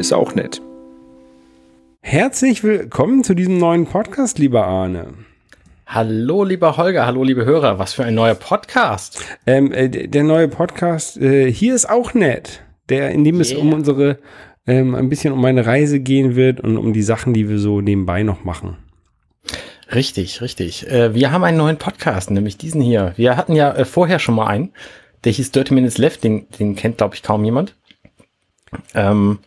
ist auch nett. Herzlich willkommen zu diesem neuen Podcast, lieber Arne. Hallo, lieber Holger, hallo, liebe Hörer. Was für ein neuer Podcast. Ähm, äh, der neue Podcast, äh, hier ist auch nett. Der, in dem yeah. es um unsere, ähm, ein bisschen um meine Reise gehen wird und um die Sachen, die wir so nebenbei noch machen. Richtig, richtig. Äh, wir haben einen neuen Podcast, nämlich diesen hier. Wir hatten ja äh, vorher schon mal einen. Der hieß Dirty Minutes Left, den, den kennt, glaube ich, kaum jemand. Ähm,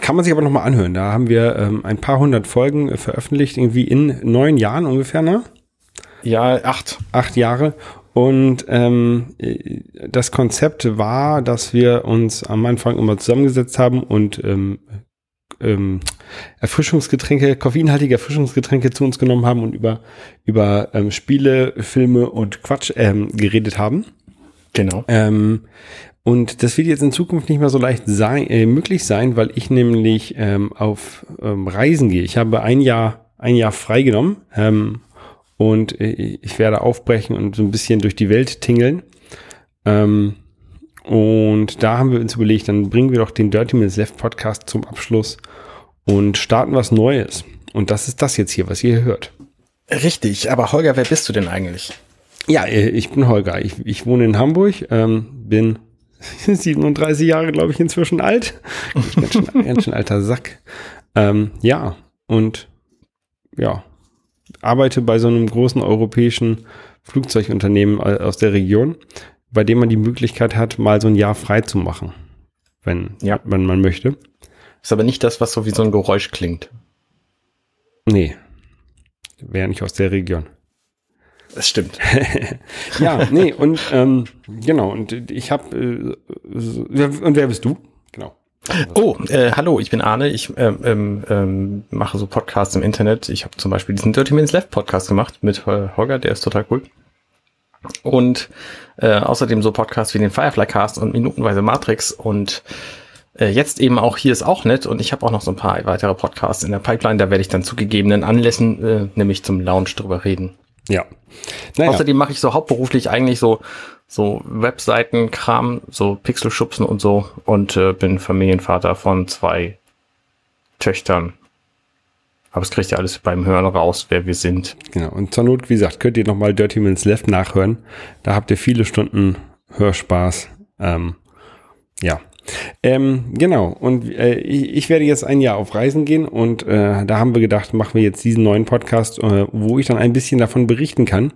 kann man sich aber nochmal anhören. Da haben wir ähm, ein paar hundert Folgen äh, veröffentlicht, irgendwie in neun Jahren ungefähr, ne? Ja, acht. Acht Jahre. Und ähm, äh, das Konzept war, dass wir uns am Anfang immer zusammengesetzt haben und ähm, ähm, Erfrischungsgetränke, koffeinhaltige Erfrischungsgetränke zu uns genommen haben und über, über ähm, Spiele, Filme und Quatsch ähm, geredet haben. Genau. Ähm, und das wird jetzt in Zukunft nicht mehr so leicht sein, äh, möglich sein, weil ich nämlich ähm, auf ähm, Reisen gehe. Ich habe ein Jahr, ein Jahr freigenommen ähm, und äh, ich werde aufbrechen und so ein bisschen durch die Welt tingeln. Ähm, und da haben wir uns überlegt, dann bringen wir doch den Dirty Minutes Left Podcast zum Abschluss und starten was Neues. Und das ist das jetzt hier, was ihr hier hört. Richtig, aber Holger, wer bist du denn eigentlich? Ja, äh, ich bin Holger. Ich, ich wohne in Hamburg, ähm, bin 37 Jahre, glaube ich, inzwischen alt. Ganz schön, ganz schön alter Sack. Ähm, ja, und ja, arbeite bei so einem großen europäischen Flugzeugunternehmen aus der Region, bei dem man die Möglichkeit hat, mal so ein Jahr frei zu machen, wenn, ja. wenn man möchte. Ist aber nicht das, was so wie so ein Geräusch klingt. Nee, wäre nicht aus der Region. Das stimmt. ja, nee, und ähm, genau, und ich habe, äh, und wer bist du? Genau. Oh, äh, hallo, ich bin Arne. Ich ähm, ähm, ähm, mache so Podcasts im Internet. Ich habe zum Beispiel diesen Dirty Minutes Left Podcast gemacht mit äh, Holger, der ist total cool. Und äh, außerdem so Podcasts wie den Firefly Cast und Minutenweise Matrix und äh, jetzt eben auch hier ist auch nett und ich habe auch noch so ein paar weitere Podcasts in der Pipeline. Da werde ich dann zu gegebenen Anlässen, äh, nämlich zum Lounge drüber reden. Ja. Naja. Außerdem mache ich so hauptberuflich eigentlich so so Webseitenkram, so Pixelschubsen und so und äh, bin Familienvater von zwei Töchtern. Aber es kriegt ja alles beim Hören raus, wer wir sind. Genau. Und zur Not, wie gesagt, könnt ihr nochmal Dirty Minutes Left nachhören. Da habt ihr viele Stunden Hörspaß. Ähm, ja. Ähm, genau, und äh, ich, ich, werde jetzt ein Jahr auf Reisen gehen und äh, da haben wir gedacht, machen wir jetzt diesen neuen Podcast, äh, wo ich dann ein bisschen davon berichten kann,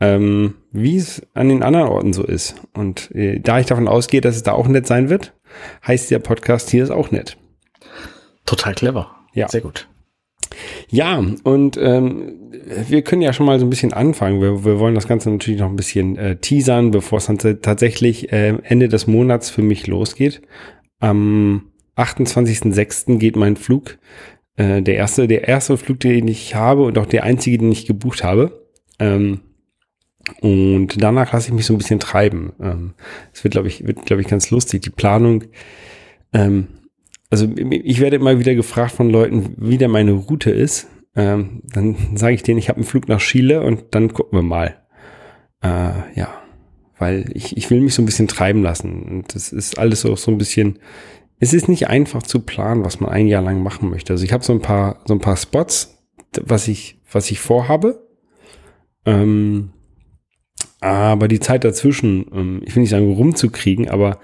ähm, wie es an den anderen Orten so ist. Und äh, da ich davon ausgehe, dass es da auch nett sein wird, heißt der Podcast hier ist auch nett. Total clever. Ja. Sehr gut. Ja, und ähm, wir können ja schon mal so ein bisschen anfangen. Wir, wir wollen das Ganze natürlich noch ein bisschen äh, teasern, bevor es dann tatsächlich äh, Ende des Monats für mich losgeht. Am 28.06. geht mein Flug. Äh, der erste, der erste Flug, den ich habe und auch der einzige, den ich gebucht habe. Ähm, und danach lasse ich mich so ein bisschen treiben. Ähm, es ähm, wird, glaube ich, wird, glaube ich, ganz lustig. Die Planung ähm, also ich werde immer wieder gefragt von Leuten, wie denn meine Route ist. Ähm, dann sage ich denen, ich habe einen Flug nach Chile und dann gucken wir mal. Äh, ja, weil ich, ich will mich so ein bisschen treiben lassen. Und das ist alles auch so ein bisschen, es ist nicht einfach zu planen, was man ein Jahr lang machen möchte. Also ich habe so ein paar, so ein paar Spots, was ich, was ich vorhabe. Ähm, aber die Zeit dazwischen, ähm, ich will nicht sagen rumzukriegen, aber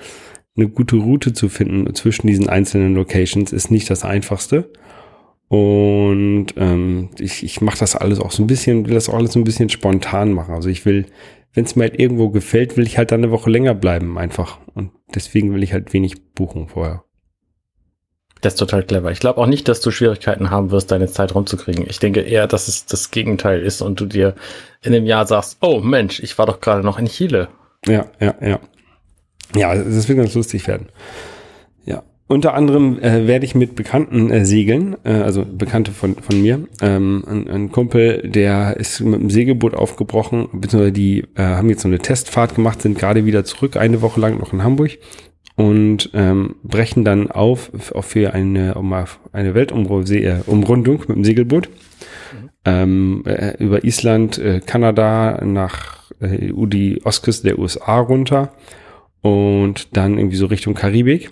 eine gute Route zu finden zwischen diesen einzelnen Locations ist nicht das einfachste. Und ähm, ich, ich mache das alles auch so ein bisschen, will das auch alles so ein bisschen spontan machen. Also ich will, wenn es mir halt irgendwo gefällt, will ich halt dann eine Woche länger bleiben einfach. Und deswegen will ich halt wenig buchen vorher. Das ist total clever. Ich glaube auch nicht, dass du Schwierigkeiten haben wirst, deine Zeit rumzukriegen. Ich denke eher, dass es das Gegenteil ist und du dir in einem Jahr sagst, oh Mensch, ich war doch gerade noch in Chile. Ja, ja, ja. Ja, das wird ganz lustig werden. Ja. Unter anderem äh, werde ich mit Bekannten äh, segeln, äh, also Bekannte von, von mir. Ähm, ein, ein Kumpel, der ist mit dem Segelboot aufgebrochen, beziehungsweise die äh, haben jetzt so eine Testfahrt gemacht, sind gerade wieder zurück, eine Woche lang noch in Hamburg und ähm, brechen dann auf, auf für eine, um eine Weltumrundung mit dem Segelboot mhm. ähm, äh, über Island, äh, Kanada nach äh, die Ostküste der USA runter und dann irgendwie so Richtung Karibik.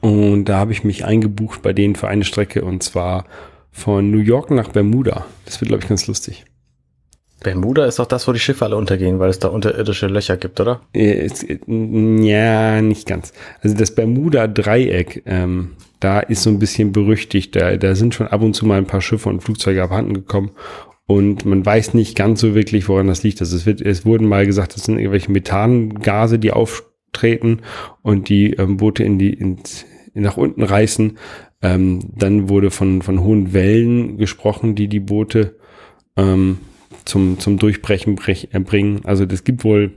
Und da habe ich mich eingebucht bei denen für eine Strecke und zwar von New York nach Bermuda. Das wird, glaube ich, ganz lustig. Bermuda ist doch das, wo die Schiffe alle untergehen, weil es da unterirdische Löcher gibt, oder? Äh, ja, nicht ganz. Also das Bermuda-Dreieck, ähm, da ist so ein bisschen berüchtigt. Da, da sind schon ab und zu mal ein paar Schiffe und Flugzeuge abhanden gekommen. Und man weiß nicht ganz so wirklich, woran das liegt. Also es, wird, es wurden mal gesagt, das sind irgendwelche Methangase, die auftreten und die ähm, Boote in die, ins, nach unten reißen. Ähm, dann wurde von, von hohen Wellen gesprochen, die die Boote ähm, zum, zum Durchbrechen brech, äh, bringen. Also es gibt wohl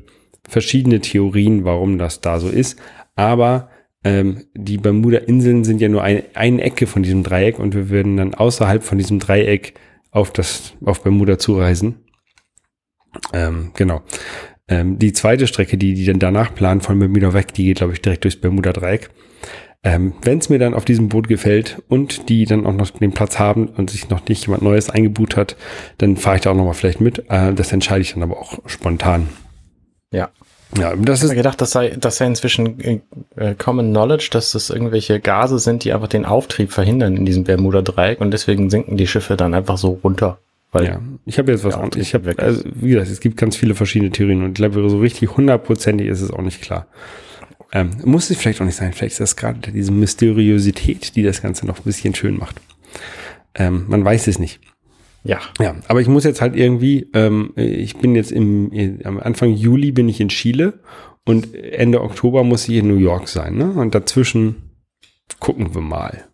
verschiedene Theorien, warum das da so ist. Aber ähm, die Bermuda-Inseln sind ja nur ein, eine Ecke von diesem Dreieck und wir würden dann außerhalb von diesem Dreieck auf das auf Bermuda zureisen. Ähm, genau. Ähm, die zweite Strecke, die die dann danach planen von Bermuda weg, die geht glaube ich direkt durchs Bermuda-Dreieck. Ähm, Wenn es mir dann auf diesem Boot gefällt und die dann auch noch den Platz haben und sich noch nicht jemand Neues eingebucht hat, dann fahre ich da auch noch mal vielleicht mit. Äh, das entscheide ich dann aber auch spontan. Ja. Ja, das ich. Ich gedacht, das sei, das sei inzwischen äh, Common Knowledge, dass das irgendwelche Gase sind, die einfach den Auftrieb verhindern in diesem Bermuda-Dreieck und deswegen sinken die Schiffe dann einfach so runter. Weil ja, ich habe jetzt was anderes. Ich habe, also, wie gesagt, es gibt ganz viele verschiedene Theorien und ich glaube, so richtig hundertprozentig ist es auch nicht klar. Ähm, muss es vielleicht auch nicht sein. Vielleicht ist das gerade diese Mysteriosität, die das Ganze noch ein bisschen schön macht. Ähm, man weiß es nicht. Ja. Ja, aber ich muss jetzt halt irgendwie, ähm, ich bin jetzt im, am Anfang Juli bin ich in Chile und Ende Oktober muss ich in New York sein, ne? Und dazwischen gucken wir mal.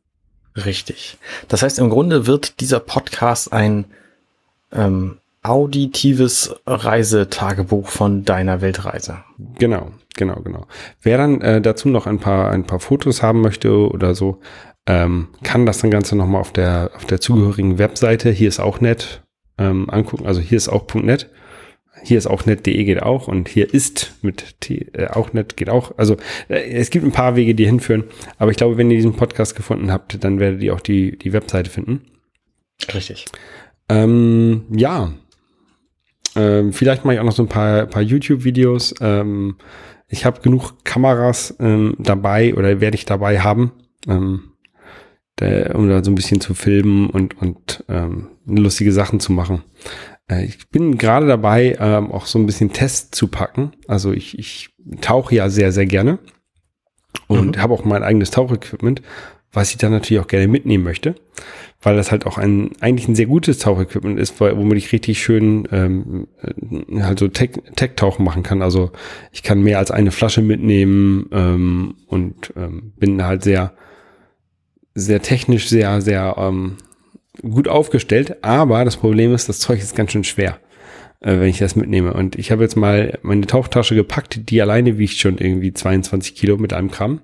Richtig. Das heißt, im Grunde wird dieser Podcast ein ähm, auditives Reisetagebuch von deiner Weltreise. Genau, genau, genau. Wer dann äh, dazu noch ein paar, ein paar Fotos haben möchte oder so, ähm, kann das dann Ganze nochmal auf der, auf der zugehörigen Webseite, hier ist auch nett, ähm, angucken. Also hier ist auch .net. Hier ist auch net.de geht auch und hier ist mit T, äh, auch net geht auch. Also äh, es gibt ein paar Wege, die hinführen. Aber ich glaube, wenn ihr diesen Podcast gefunden habt, dann werdet ihr auch die, die Webseite finden. Richtig. Ähm, ja, ähm, vielleicht mache ich auch noch so ein paar, paar YouTube-Videos. Ähm, ich habe genug Kameras ähm, dabei oder werde ich dabei haben, ähm, um da so ein bisschen zu filmen und, und ähm, lustige Sachen zu machen. Äh, ich bin gerade dabei, ähm, auch so ein bisschen Tests zu packen. Also ich, ich tauche ja sehr, sehr gerne und mhm. habe auch mein eigenes Tauchequipment, was ich dann natürlich auch gerne mitnehmen möchte weil das halt auch ein eigentlich ein sehr gutes Tauchequipment ist, womit ich richtig schön ähm, äh, halt so Tech-Tauchen machen kann. Also ich kann mehr als eine Flasche mitnehmen ähm, und ähm, bin halt sehr sehr technisch sehr sehr ähm, gut aufgestellt. Aber das Problem ist, das Zeug ist ganz schön schwer äh, wenn ich das mitnehme. Und ich habe jetzt mal meine Tauchtasche gepackt, die alleine wiegt schon irgendwie 22 Kilo mit einem Gramm.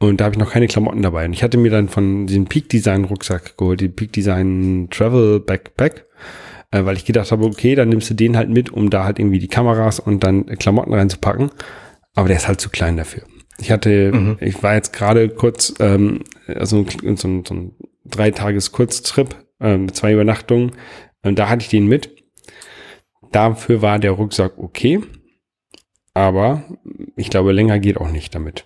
Und da habe ich noch keine Klamotten dabei. Und ich hatte mir dann von diesem Peak Design Rucksack geholt, die Peak Design Travel Backpack, äh, weil ich gedacht habe, okay, dann nimmst du den halt mit, um da halt irgendwie die Kameras und dann Klamotten reinzupacken. Aber der ist halt zu klein dafür. Ich hatte, mhm. ich war jetzt gerade kurz, ähm, also so, so, so ein drei Tages Kurztrip äh, mit zwei Übernachtungen. Und da hatte ich den mit. Dafür war der Rucksack okay. Aber ich glaube, länger geht auch nicht damit.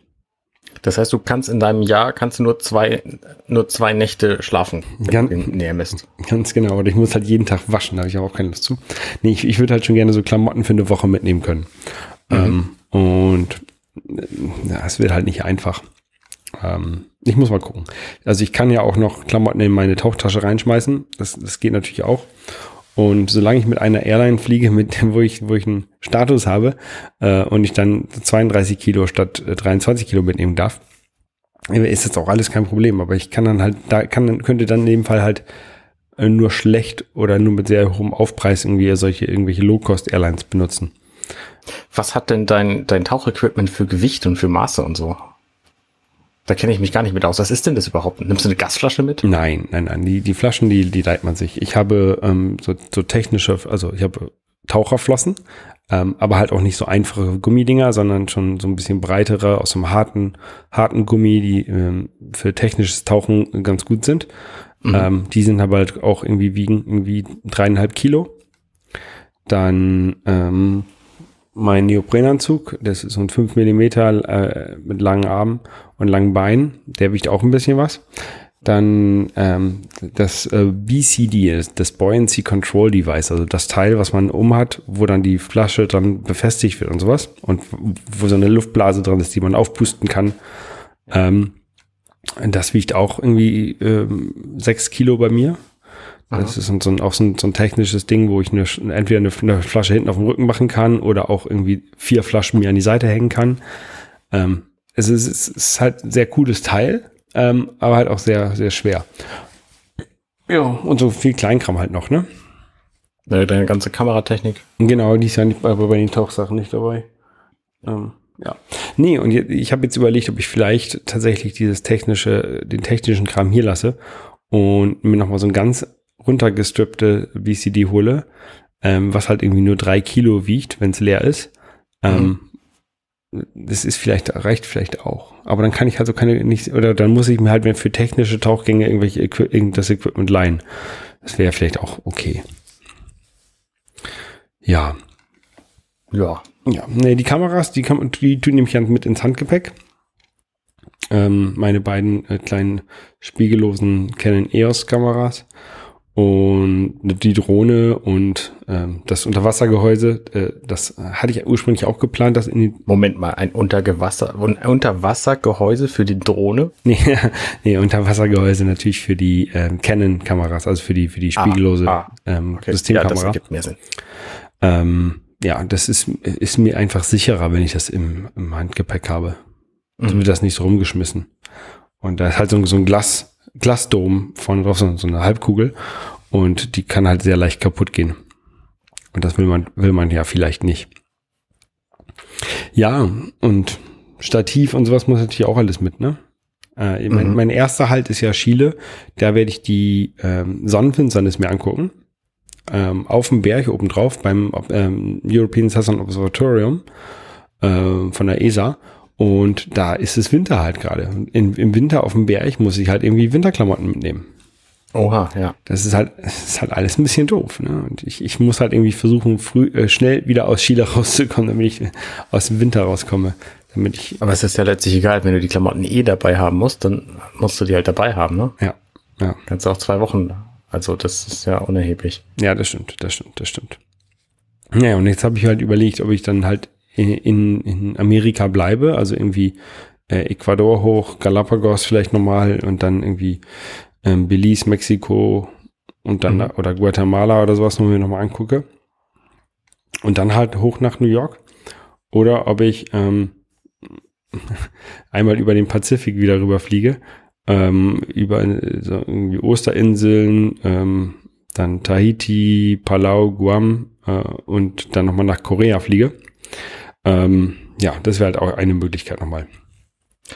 Das heißt, du kannst in deinem Jahr kannst du nur zwei, nur zwei Nächte schlafen, wenn du den näher misst. Ganz genau, aber ich muss halt jeden Tag waschen, da habe ich auch keine Lust zu. Nee, ich, ich würde halt schon gerne so Klamotten für eine Woche mitnehmen können. Mhm. Ähm, und ja, es wird halt nicht einfach. Ähm, ich muss mal gucken. Also ich kann ja auch noch Klamotten in meine Tauchtasche reinschmeißen. Das, das geht natürlich auch. Und solange ich mit einer Airline fliege, mit wo ich, wo ich einen Status habe äh, und ich dann 32 Kilo statt 23 äh, Kilo mitnehmen darf, ist das auch alles kein Problem. Aber ich kann dann halt, da kann, könnte dann in dem Fall halt äh, nur schlecht oder nur mit sehr hohem Aufpreis irgendwie solche irgendwelche Low-Cost-Airlines benutzen. Was hat denn dein, dein Tauchequipment für Gewicht und für Maße und so? Da kenne ich mich gar nicht mit aus. Was ist denn das überhaupt? Nimmst du eine Gasflasche mit? Nein, nein, nein. Die, die Flaschen, die, die leiht man sich. Ich habe ähm, so, so technische, also ich habe Taucherflossen, ähm, aber halt auch nicht so einfache Gummidinger, sondern schon so ein bisschen breitere aus dem harten, harten Gummi, die ähm, für technisches Tauchen ganz gut sind. Mhm. Ähm, die sind aber halt auch irgendwie wiegen irgendwie dreieinhalb Kilo. Dann ähm, mein Neoprenanzug, das ist so ein 5 Millimeter äh, mit langen Armen und langen Beinen, der wiegt auch ein bisschen was. Dann ähm, das äh, BCD, das Buoyancy Control Device, also das Teil, was man umhat, wo dann die Flasche dran befestigt wird und sowas und wo so eine Luftblase dran ist, die man aufpusten kann. Ähm, das wiegt auch irgendwie ähm, 6 Kilo bei mir. Das ist so ein, auch so ein, so ein technisches Ding, wo ich eine, entweder eine, eine, Flasche hinten auf dem Rücken machen kann oder auch irgendwie vier Flaschen mir an die Seite hängen kann. Ähm, es, ist, es ist halt ein sehr cooles Teil, ähm, aber halt auch sehr, sehr schwer. Ja, und so viel Kleinkram halt noch, ne? Ja, deine ganze Kameratechnik. Genau, die ist ja nicht bei, bei den Tauchsachen nicht dabei. Ähm, ja. Nee, und ich habe jetzt überlegt, ob ich vielleicht tatsächlich dieses technische, den technischen Kram hier lasse und mir nochmal so ein ganz runtergestrippte BCD hole, ähm, was halt irgendwie nur drei Kilo wiegt, wenn es leer ist. Ähm, mhm. Das ist vielleicht, reicht vielleicht auch. Aber dann kann ich halt so keine, nicht, oder dann muss ich mir halt für technische Tauchgänge irgendwelche, irgendwas Equipment leihen. Das wäre vielleicht auch okay. Ja. Ja. Ja, nee, die Kameras, die, kann, die tun nämlich mit ins Handgepäck. Ähm, meine beiden äh, kleinen spiegellosen Canon EOS Kameras und die Drohne und ähm, das Unterwassergehäuse, äh, das hatte ich ursprünglich auch geplant, das in die Moment mal, ein Untergewasser, ein Unterwassergehäuse für die Drohne? nee, nee, Unterwassergehäuse natürlich für die ähm, Canon-Kameras, also für die für die ah, spiegellose ah, ah, ähm, okay. Systemkamera. Ja, das ergibt mehr Sinn. Ähm, ja, das ist, ist mir einfach sicherer, wenn ich das im, im Handgepäck habe. Mhm. So wird das nicht so rumgeschmissen. Und da ist halt so, so ein Glas, Glasdom vorne drauf, so, so eine Halbkugel. Und die kann halt sehr leicht kaputt gehen. Und das will man, will man ja vielleicht nicht. Ja, und Stativ und sowas muss natürlich auch alles mit, ne? Äh, mein, mhm. mein, erster Halt ist ja Chile. Da werde ich die ähm, Sonnenfinsternis mir angucken. Ähm, auf dem Berg oben drauf beim ähm, European Southern Observatorium äh, von der ESA. Und da ist es Winter halt gerade. Im Winter auf dem Berg muss ich halt irgendwie Winterklamotten mitnehmen. Oha, ja. Das ist halt, das ist halt alles ein bisschen doof. Ne? Und ich, ich muss halt irgendwie versuchen, früh, äh, schnell wieder aus Chile rauszukommen, damit ich aus dem Winter rauskomme. Damit ich. Aber es ist ja letztlich egal, wenn du die Klamotten eh dabei haben musst, dann musst du die halt dabei haben, ne? Ja. ja. Kannst du auch zwei Wochen. Also das ist ja unerheblich. Ja, das stimmt, das stimmt, das stimmt. Ja, und jetzt habe ich halt überlegt, ob ich dann halt in, in Amerika bleibe, also irgendwie äh, Ecuador hoch, Galapagos vielleicht nochmal und dann irgendwie ähm, Belize, Mexiko und dann mhm. oder Guatemala oder sowas noch mal angucke. Und dann halt hoch nach New York. Oder ob ich ähm, einmal über den Pazifik wieder rüberfliege, ähm, über so irgendwie Osterinseln, ähm, dann Tahiti, Palau, Guam äh, und dann nochmal nach Korea fliege. Ähm, ja, das wäre halt auch eine Möglichkeit nochmal.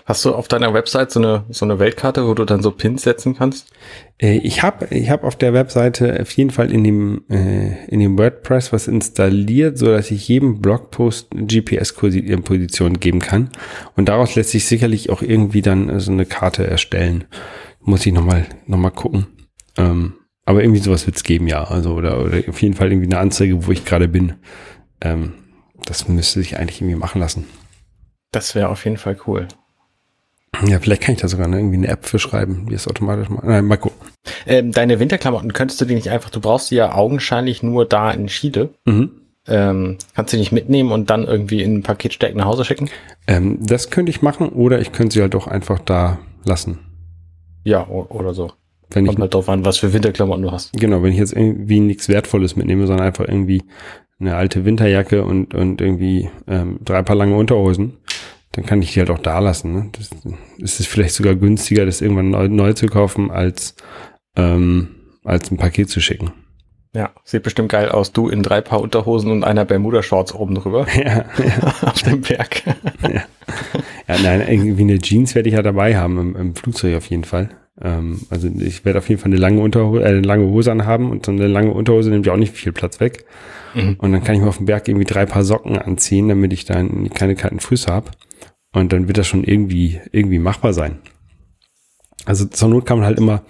Hast du auf deiner Website so eine, so eine Weltkarte, wo du dann so Pins setzen kannst? Äh, ich habe ich hab auf der Webseite auf jeden Fall in dem, äh, in dem WordPress was installiert, so dass ich jedem Blogpost GPS-Position geben kann. Und daraus lässt sich sicherlich auch irgendwie dann so eine Karte erstellen. Muss ich nochmal noch mal gucken. Ähm, aber irgendwie sowas wird es geben, ja. Also, oder, oder auf jeden Fall irgendwie eine Anzeige, wo ich gerade bin. Ähm, das müsste sich eigentlich irgendwie machen lassen. Das wäre auf jeden Fall cool. Ja, vielleicht kann ich da sogar ne, irgendwie eine App für schreiben, die es automatisch macht. Nein, mal gucken. Ähm, deine Winterklamotten könntest du die nicht einfach, du brauchst die ja augenscheinlich nur da in Chile. Mhm. Ähm, kannst du die nicht mitnehmen und dann irgendwie in ein Paket stecken nach Hause schicken? Ähm, das könnte ich machen oder ich könnte sie halt auch einfach da lassen. Ja, oder so. Wenn Kommt ich, halt drauf an, was für Winterklamotten du hast. Genau, wenn ich jetzt irgendwie nichts Wertvolles mitnehme, sondern einfach irgendwie eine alte Winterjacke und, und irgendwie ähm, drei paar lange Unterhosen, dann kann ich die halt auch da lassen. Ne? Das, ist es vielleicht sogar günstiger, das irgendwann neu, neu zu kaufen, als, ähm, als ein Paket zu schicken. Ja, sieht bestimmt geil aus. Du in drei Paar Unterhosen und einer Bermuda-Shorts oben drüber. Ja, ja. Auf dem Berg. ja. ja, nein, irgendwie eine Jeans werde ich ja dabei haben im, im Flugzeug auf jeden Fall. Ähm, also ich werde auf jeden Fall eine lange Unterhose, äh, eine lange Hose anhaben und so eine lange Unterhose nimmt ja auch nicht viel Platz weg. Mhm. Und dann kann ich mir auf dem Berg irgendwie drei Paar Socken anziehen, damit ich dann keine kalten Füße habe. Und dann wird das schon irgendwie, irgendwie machbar sein. Also zur Not kann man halt immer,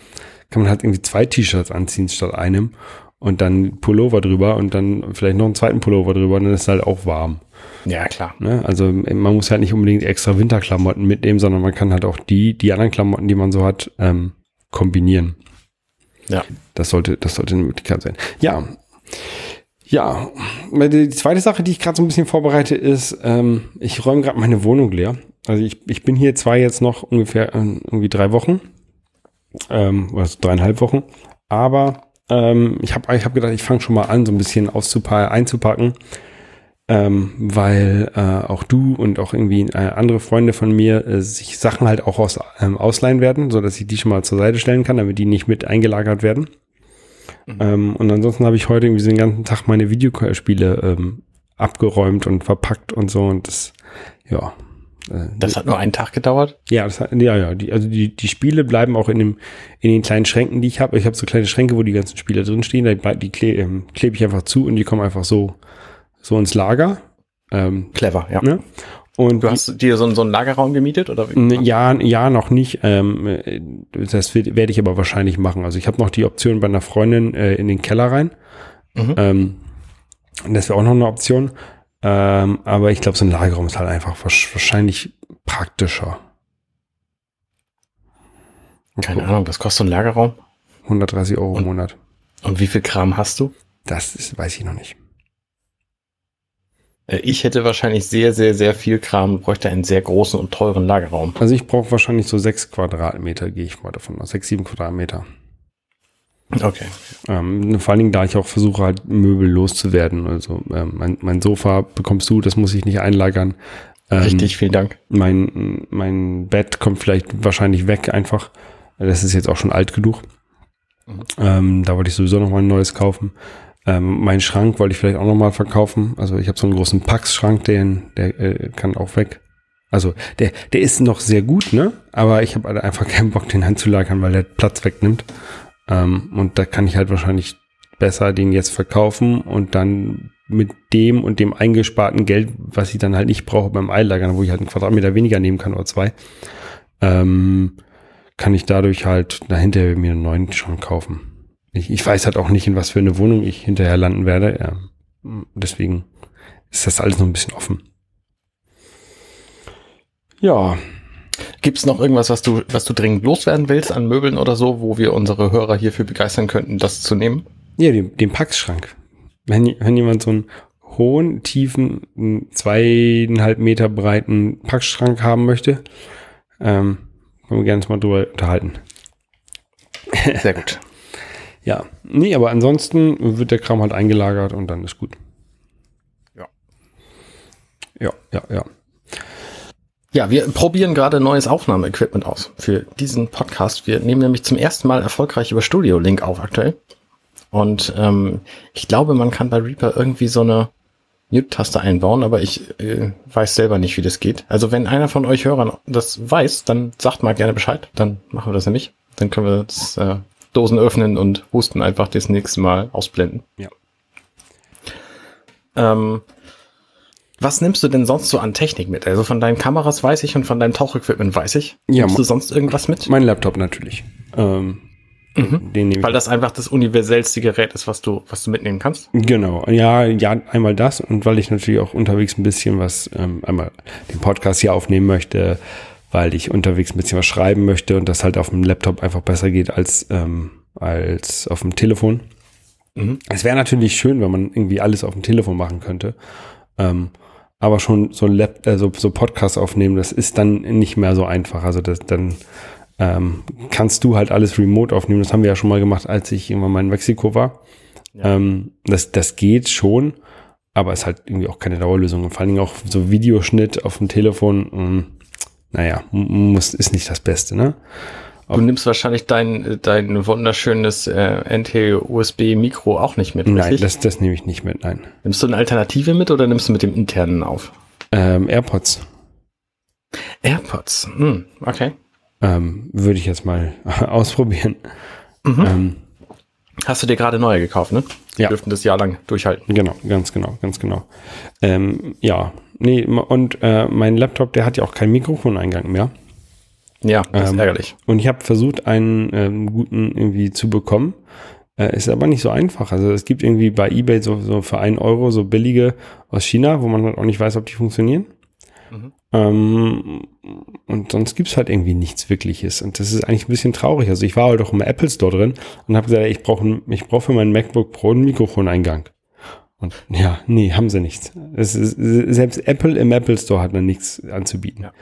kann man halt irgendwie zwei T-Shirts anziehen statt einem. und dann Pullover drüber und dann vielleicht noch einen zweiten Pullover drüber und dann ist es halt auch warm. Ja, klar. Ne? Also man muss halt nicht unbedingt extra Winterklamotten mitnehmen, sondern man kann halt auch die, die anderen Klamotten, die man so hat, ähm, kombinieren. Ja. Das sollte, das sollte eine Möglichkeit sein. Ja. Ja, die zweite Sache, die ich gerade so ein bisschen vorbereite, ist, ähm, ich räume gerade meine Wohnung leer. Also ich, ich bin hier zwar jetzt noch ungefähr äh, irgendwie drei Wochen, ähm, oder so dreieinhalb Wochen, aber ähm, ich habe ich hab gedacht, ich fange schon mal an, so ein bisschen auszupa einzupacken, ähm, weil äh, auch du und auch irgendwie äh, andere Freunde von mir äh, sich Sachen halt auch aus, ähm, ausleihen werden, so dass ich die schon mal zur Seite stellen kann, damit die nicht mit eingelagert werden. Mhm. Ähm, und ansonsten habe ich heute irgendwie so den ganzen Tag meine Videospiele ähm, abgeräumt und verpackt und so und das, ja. Äh, das hat nur einen Tag gedauert? Ja, das hat, ja, ja. Die, also die, die Spiele bleiben auch in dem, in den kleinen Schränken, die ich habe. Ich habe so kleine Schränke, wo die ganzen Spiele drinstehen. Die, die ähm, klebe ich einfach zu und die kommen einfach so so ins Lager. Ähm, Clever, ja. Ne? Und du hast dir so, so einen Lagerraum gemietet oder? Ja, ja, noch nicht. Ähm, das werde ich aber wahrscheinlich machen. Also ich habe noch die Option bei einer Freundin äh, in den Keller rein. Mhm. Ähm, das wäre auch noch eine Option. Ähm, aber ich glaube, so ein Lagerraum ist halt einfach wahrscheinlich praktischer. Keine Ahnung, was kostet so ein Lagerraum? 130 Euro im Monat. Und wie viel Kram hast du? Das ist, weiß ich noch nicht. Äh, ich hätte wahrscheinlich sehr, sehr, sehr viel Kram und bräuchte einen sehr großen und teuren Lagerraum. Also ich brauche wahrscheinlich so sechs Quadratmeter, gehe ich mal davon aus. Sechs, sieben Quadratmeter. Okay. Ähm, vor allen Dingen, da ich auch versuche, halt Möbel loszuwerden. Also ähm, mein, mein Sofa bekommst du, das muss ich nicht einlagern. Ähm, Richtig, vielen Dank. Mein, mein Bett kommt vielleicht wahrscheinlich weg einfach. Das ist jetzt auch schon alt genug. Mhm. Ähm, da wollte ich sowieso noch mal ein neues kaufen. Ähm, mein Schrank wollte ich vielleicht auch nochmal verkaufen. Also ich habe so einen großen Pax-Schrank, den, der äh, kann auch weg. Also der, der ist noch sehr gut, ne? Aber ich habe halt einfach keinen Bock, den anzulagern, weil der Platz wegnimmt. Ähm, und da kann ich halt wahrscheinlich besser den jetzt verkaufen und dann mit dem und dem eingesparten Geld, was ich dann halt nicht brauche beim Einlagern, wo ich halt einen Quadratmeter weniger nehmen kann oder zwei, ähm, kann ich dadurch halt dahinter mir einen neuen Schrank kaufen. Ich, ich weiß halt auch nicht, in was für eine Wohnung ich hinterher landen werde. Ja. Deswegen ist das alles noch ein bisschen offen. Ja. Gibt es noch irgendwas, was du, was du dringend loswerden willst an Möbeln oder so, wo wir unsere Hörer hierfür begeistern könnten, das zu nehmen? Ja, den, den Packschrank. Wenn, wenn jemand so einen hohen, tiefen, zweieinhalb Meter breiten Packschrank haben möchte, ähm, können wir gerne mal drüber unterhalten. Sehr gut. Ja, nee, aber ansonsten wird der Kram halt eingelagert und dann ist gut. Ja. Ja, ja, ja. Ja, wir probieren gerade neues Aufnahmeequipment aus für diesen Podcast. Wir nehmen nämlich zum ersten Mal erfolgreich über Studio Link auf aktuell. Und ähm, ich glaube, man kann bei Reaper irgendwie so eine Mute-Taste einbauen, aber ich äh, weiß selber nicht, wie das geht. Also wenn einer von euch Hörern das weiß, dann sagt mal gerne Bescheid. Dann machen wir das nämlich. Dann können wir das äh, Dosen öffnen und Husten einfach das nächste Mal ausblenden. Ja. Ähm, was nimmst du denn sonst so an Technik mit? Also von deinen Kameras weiß ich und von deinem Tauchequipment weiß ich. Ja, nimmst du sonst irgendwas mit? Mein Laptop natürlich. Ähm, mhm. Weil das einfach das universellste Gerät ist, was du, was du mitnehmen kannst. Genau. Ja, ja, einmal das und weil ich natürlich auch unterwegs ein bisschen was, ähm, einmal den Podcast hier aufnehmen möchte, weil ich unterwegs ein bisschen was schreiben möchte und das halt auf dem Laptop einfach besser geht als, ähm, als auf dem Telefon. Mhm. Es wäre natürlich schön, wenn man irgendwie alles auf dem Telefon machen könnte. Ähm, aber schon so Lab, also so Podcast aufnehmen, das ist dann nicht mehr so einfach. Also das, dann ähm, kannst du halt alles remote aufnehmen. Das haben wir ja schon mal gemacht, als ich irgendwann mal in Mexiko war. Ja. Ähm, das, das geht schon, aber ist halt irgendwie auch keine Dauerlösung. Und vor allen Dingen auch so Videoschnitt auf dem Telefon. Naja, muss, ist nicht das Beste, ne? Du nimmst wahrscheinlich dein, dein wunderschönes äh, NT-USB-Mikro auch nicht mit, Nein, richtig? das, das nehme ich nicht mit, nein. Nimmst du eine Alternative mit oder nimmst du mit dem internen auf? Ähm, AirPods. AirPods, hm, okay. Ähm, würde ich jetzt mal ausprobieren. Mhm. Ähm, Hast du dir gerade neue gekauft, ne? Die ja. dürften das Jahr lang durchhalten. Genau, ganz genau, ganz genau. Ähm, ja, Nee, und äh, mein Laptop, der hat ja auch keinen Mikrofoneingang mehr. Ja, das ähm, ist ärgerlich. Und ich habe versucht, einen ähm, guten irgendwie zu bekommen. Äh, ist aber nicht so einfach. Also es gibt irgendwie bei eBay so, so für einen Euro so billige aus China, wo man halt auch nicht weiß, ob die funktionieren. Mhm. Ähm, und sonst gibt's halt irgendwie nichts Wirkliches. Und das ist eigentlich ein bisschen traurig. Also ich war halt auch im Apple Store drin und habe gesagt, ich brauche ich brauch für meinen MacBook Pro einen Mikrofoneingang. Und ja, nee, haben sie nichts. Ist, selbst Apple im Apple Store hat dann nichts anzubieten. Ja.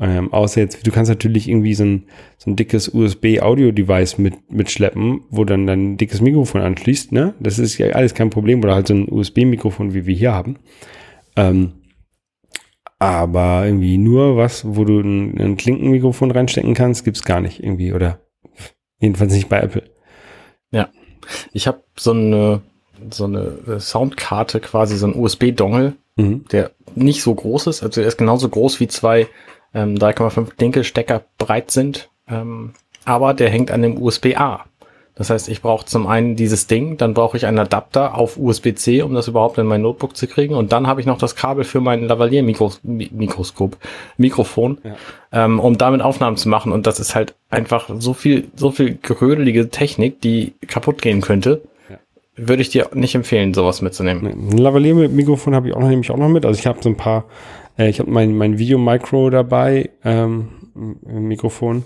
Ähm, außer jetzt, du kannst natürlich irgendwie so ein, so ein dickes USB-Audio-Device mit, mitschleppen, wo dann dein dickes Mikrofon anschließt, ne? Das ist ja alles kein Problem. Oder halt so ein USB-Mikrofon, wie wir hier haben. Ähm, aber irgendwie nur was, wo du ein, ein Klinkenmikrofon reinstecken kannst, gibt's gar nicht irgendwie. Oder jedenfalls nicht bei Apple. Ja. Ich habe so eine, so eine Soundkarte, quasi so ein USB-Dongle, mhm. der nicht so groß ist. Also der ist genauso groß wie zwei ähm, 3,5 Dinkelstecker breit sind. Ähm, aber der hängt an dem USB-A. Das heißt, ich brauche zum einen dieses Ding, dann brauche ich einen Adapter auf USB-C, um das überhaupt in mein Notebook zu kriegen. Und dann habe ich noch das Kabel für mein Lavalier-Mikroskop, Mikrofon, ja. ähm, um damit Aufnahmen zu machen. Und das ist halt einfach so viel, so viel gerödelige Technik, die kaputt gehen könnte. Ja. Würde ich dir nicht empfehlen, sowas mitzunehmen. Ein Lavalier-Mikrofon habe ich auch noch, nehme ich auch noch mit. Also ich habe so ein paar äh, ich habe mein, mein Video-Micro dabei, ähm, Mikrofon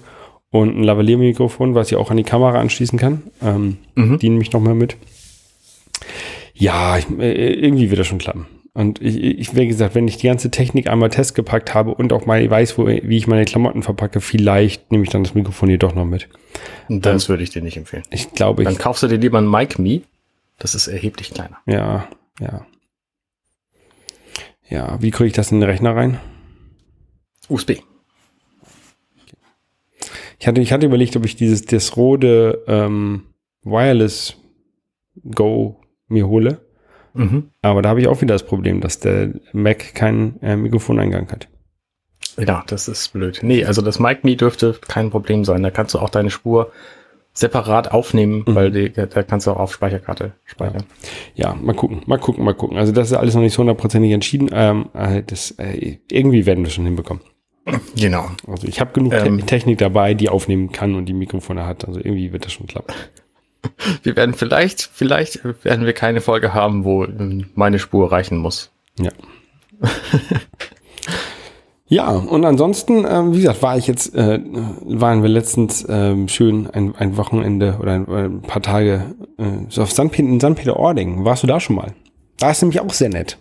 und ein Lavalier-Mikrofon, was ich auch an die Kamera anschließen kann. Ähm, mhm. Die nehme ich nochmal mit. Ja, ich, äh, irgendwie wird das schon klappen. Und ich, ich, wie gesagt, wenn ich die ganze Technik einmal testgepackt habe und auch mal weiß, wo, wie ich meine Klamotten verpacke, vielleicht nehme ich dann das Mikrofon hier doch noch mit. Das ähm, würde ich dir nicht empfehlen. Ich glaube, Dann kaufst du dir lieber ein Mic Me. Das ist erheblich kleiner. Ja, ja. Ja, wie kriege ich das in den Rechner rein? USB. Ich hatte, ich hatte überlegt, ob ich dieses das Rode ähm, Wireless Go mir hole. Mhm. Aber da habe ich auch wieder das Problem, dass der Mac keinen äh, Mikrofoneingang hat. Ja, das ist blöd. Nee, also das Mic Me dürfte kein Problem sein. Da kannst du auch deine Spur separat aufnehmen, mhm. weil die, da kannst du auch auf Speicherkarte speichern. Ja. ja, mal gucken, mal gucken, mal gucken. Also das ist alles noch nicht so hundertprozentig entschieden. Ähm, äh, das, äh, irgendwie werden wir schon hinbekommen. Genau. Also ich habe genug ähm, Technik dabei, die aufnehmen kann und die Mikrofone hat. Also irgendwie wird das schon klappen. Wir werden vielleicht, vielleicht werden wir keine Folge haben, wo meine Spur reichen muss. Ja. Ja, und ansonsten, ähm, wie gesagt, war ich jetzt, äh, waren wir letztens ähm, schön ein, ein Wochenende oder ein, ein paar Tage äh, so auf St. in St. Peter-Ording. Warst du da schon mal? Da ist nämlich auch sehr nett.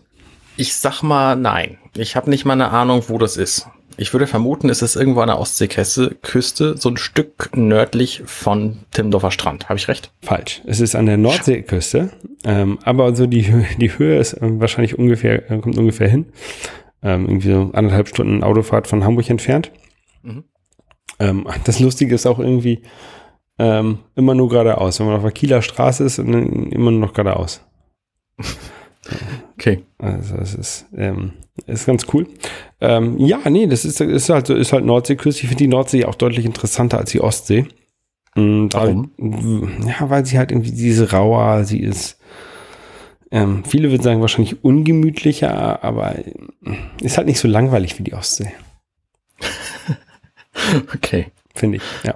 Ich sag mal nein. Ich habe nicht mal eine Ahnung, wo das ist. Ich würde vermuten, es ist irgendwo an der Ostseeküste, Küste, so ein Stück nördlich von Timmendorfer Strand. Habe ich recht? Falsch. Es ist an der Nordseeküste, ähm, aber so die, die Höhe ist äh, wahrscheinlich ungefähr, äh, kommt ungefähr hin ähm, irgendwie so anderthalb Stunden Autofahrt von Hamburg entfernt. Mhm. Ähm, das Lustige ist auch irgendwie ähm, immer nur geradeaus. Wenn man auf der Kieler Straße ist, immer nur noch geradeaus. Okay. Also es ist, ähm, ist ganz cool. Ähm, ja, nee, das ist, ist halt so, ist halt Nordseeküste. Ich finde die Nordsee auch deutlich interessanter als die Ostsee. Und Warum? Weil, ja, weil sie halt irgendwie diese rauer, sie ist ähm, viele würden sagen, wahrscheinlich ungemütlicher, aber ist halt nicht so langweilig wie die Ostsee. okay. Finde ich, ja.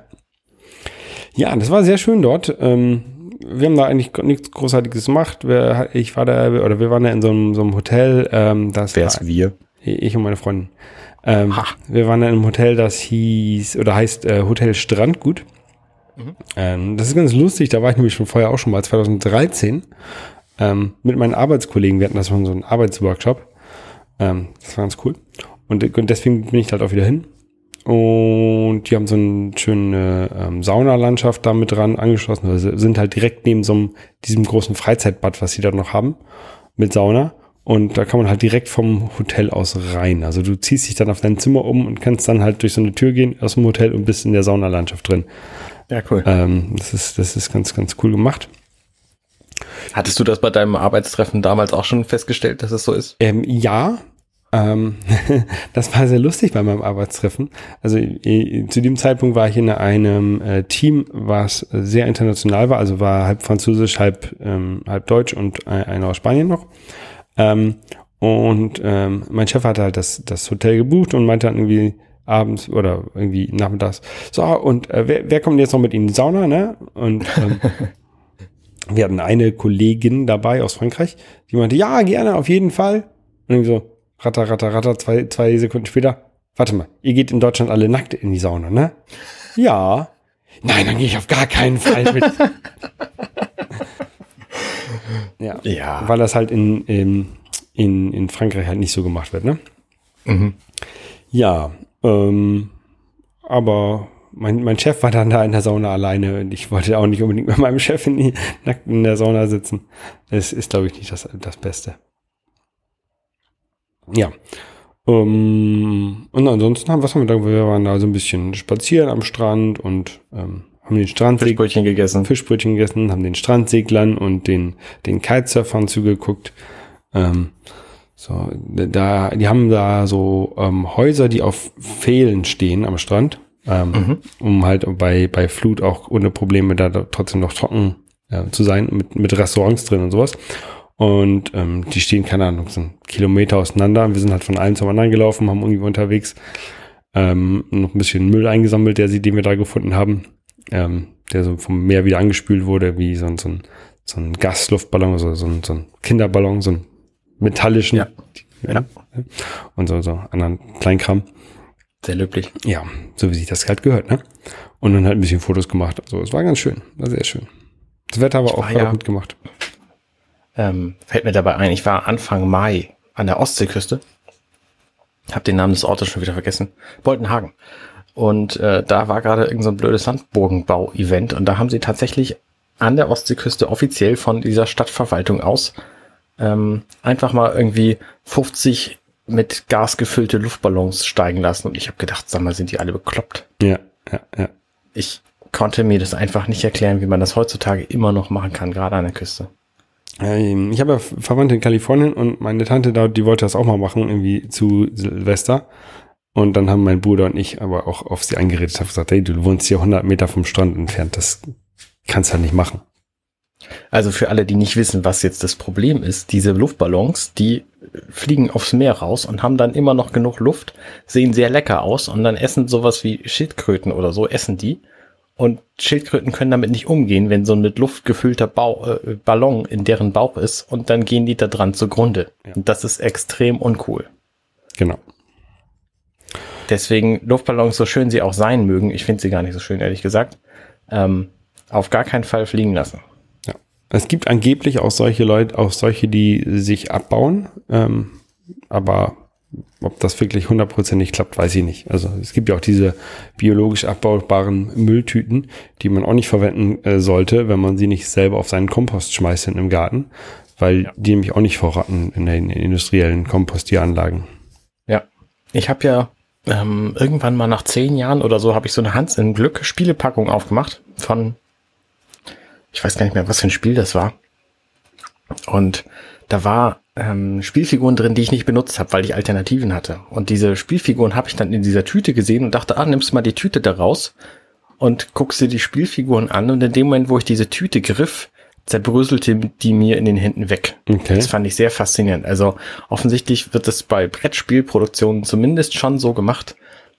Ja, das war sehr schön dort. Ähm, wir haben da eigentlich nichts Großartiges gemacht. Wir, ich war da, oder wir waren da in so einem, so einem Hotel. Ähm, das Wer ist wir? Ich und meine Freundin. Ähm, wir waren da in einem Hotel, das hieß, oder heißt äh, Hotel Strandgut. Mhm. Ähm, das ist ganz lustig, da war ich nämlich schon vorher auch schon mal, 2013 ähm, mit meinen Arbeitskollegen. Wir hatten das von so einen Arbeitsworkshop. Ähm, das war ganz cool. Und, und, deswegen bin ich halt auch wieder hin. Und die haben so eine schöne ähm, Saunalandschaft da mit dran angeschlossen. Also sind halt direkt neben so einem, diesem großen Freizeitbad, was sie da noch haben, mit Sauna. Und da kann man halt direkt vom Hotel aus rein. Also du ziehst dich dann auf dein Zimmer um und kannst dann halt durch so eine Tür gehen aus dem Hotel und bist in der Saunalandschaft drin. Ja, cool. Ähm, das ist, das ist ganz, ganz cool gemacht. Hattest du das bei deinem Arbeitstreffen damals auch schon festgestellt, dass es so ist? Ähm, ja. Ähm, das war sehr lustig bei meinem Arbeitstreffen. Also zu dem Zeitpunkt war ich in einem äh, Team, was sehr international war, also war halb französisch, halb, ähm, halb deutsch und äh, einer aus Spanien noch. Ähm, und ähm, mein Chef hatte halt das, das Hotel gebucht und meinte dann irgendwie abends oder irgendwie nachmittags, so, und äh, wer, wer kommt jetzt noch mit in die Sauna, ne? Und ähm, wir hatten eine Kollegin dabei aus Frankreich, die meinte, ja, gerne, auf jeden Fall. Und irgendwie so, ratter, ratter, ratter, zwei, zwei Sekunden später, warte mal, ihr geht in Deutschland alle nackt in die Sauna, ne? Ja. Nein, dann gehe ich auf gar keinen Fall mit. ja. Ja. Weil das halt in, in, in, in Frankreich halt nicht so gemacht wird, ne? Mhm. Ja, ähm, aber mein, mein Chef war dann da in der Sauna alleine und ich wollte auch nicht unbedingt mit meinem Chef in die, nackt in der Sauna sitzen. Das ist, glaube ich, nicht das, das Beste. Ja. Ähm, und ansonsten haben, was haben wir da? Wir waren da so ein bisschen spazieren am Strand und ähm, haben den Strandsegler, Fischbrötchen gegessen. Fischbrötchen gegessen, haben den Strandseglern und den, den Kitesurfern zugeguckt. Ähm, so, da, die haben da so ähm, Häuser, die auf Pfählen stehen am Strand, ähm, um halt bei, bei Flut auch ohne Probleme da, da trotzdem noch trocken äh, zu sein, mit, mit Restaurants drin und sowas. Und ähm, die stehen, keine Ahnung, so einen Kilometer auseinander. Wir sind halt von einem zum anderen gelaufen, haben irgendwie unterwegs ähm, noch ein bisschen Müll eingesammelt, der sie, den wir da gefunden haben, ähm, der so vom Meer wieder angespült wurde, wie so, ein- so ein, so ein Gasluftballon, also so ein, so ein Kinderballon, so ein metallischen. Ja. Ja. Und so, so anderen Kleinkram. Sehr löblich. Ja, so wie sich das halt gehört, ne? Und dann halt ein bisschen Fotos gemacht. Also es war ganz schön, war sehr schön. Das Wetter war auch, war war ja- gut gemacht. Ähm, fällt mir dabei ein, ich war Anfang Mai an der Ostseeküste. Hab den Namen des Ortes schon wieder vergessen. Boltenhagen. Und äh, da war gerade irgendein so ein blödes Sandburgenbau-Event und da haben sie tatsächlich an der Ostseeküste offiziell von dieser Stadtverwaltung aus ähm, einfach mal irgendwie 50 mit Gas gefüllte Luftballons steigen lassen und ich habe gedacht, sag mal, sind die alle bekloppt? Ja, ja, ja. Ich konnte mir das einfach nicht erklären, wie man das heutzutage immer noch machen kann, gerade an der Küste. Ähm, Ich habe ja Verwandte in Kalifornien und meine Tante da, die wollte das auch mal machen, irgendwie zu Silvester. Und dann haben mein Bruder und ich aber auch auf sie eingeredet, haben gesagt, hey, du wohnst hier 100 Meter vom Strand entfernt, das kannst du halt nicht machen. Also für alle, die nicht wissen, was jetzt das Problem ist, diese Luftballons, die fliegen aufs Meer raus und haben dann immer noch genug Luft, sehen sehr lecker aus und dann essen sowas wie Schildkröten oder so, essen die. Und Schildkröten können damit nicht umgehen, wenn so ein mit Luft gefüllter Bau, äh, Ballon in deren Bauch ist und dann gehen die da dran zugrunde. Ja. Und das ist extrem uncool. Genau. Deswegen Luftballons, so schön sie auch sein mögen, ich finde sie gar nicht so schön, ehrlich gesagt, ähm, auf gar keinen Fall fliegen lassen. Ja. Es gibt angeblich auch solche Leute, auch solche, die sich abbauen, ähm, aber ob das wirklich hundertprozentig klappt, weiß ich nicht. Also es gibt ja auch diese biologisch abbaubaren Mülltüten, die man auch nicht verwenden äh, sollte, wenn man sie nicht selber auf seinen Kompost schmeißt in im Garten, weil Ja. die nämlich auch nicht vorraten in den industriellen Kompostieranlagen. Ja, ich habe ja ähm, irgendwann mal nach zehn Jahren oder so habe ich so eine Hans im Glück Spielepackung aufgemacht von, ich weiß gar nicht mehr, was für ein Spiel das war. Und da war ähm, Spielfiguren drin, die ich nicht benutzt habe, weil ich Alternativen hatte. Und diese Spielfiguren habe ich dann in dieser Tüte gesehen und dachte, ah, nimmst mal die Tüte da raus und guckst dir die Spielfiguren an. Und in dem Moment, wo ich diese Tüte griff, zerbröselte die mir in den Händen weg. Okay. Das fand ich sehr faszinierend. Also offensichtlich wird es bei Brettspielproduktionen zumindest schon so gemacht,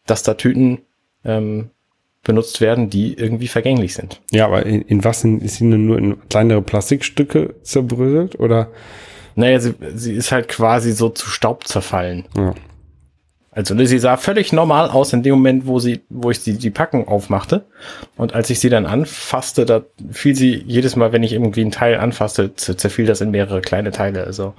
dass da Tüten ähm, benutzt werden, die irgendwie vergänglich sind. Ja, aber in, in was sind, denn nur in kleinere Plastikstücke zerbröselt oder? Naja, sie, sie ist halt quasi so zu Staub zerfallen. Ja. Also ne, sie sah völlig normal aus in dem Moment, wo sie, wo ich sie die Packung aufmachte. Und als ich sie dann anfasste, da fiel sie jedes Mal, wenn ich irgendwie ein Teil anfasste, zer- zerfiel das in mehrere kleine Teile. Also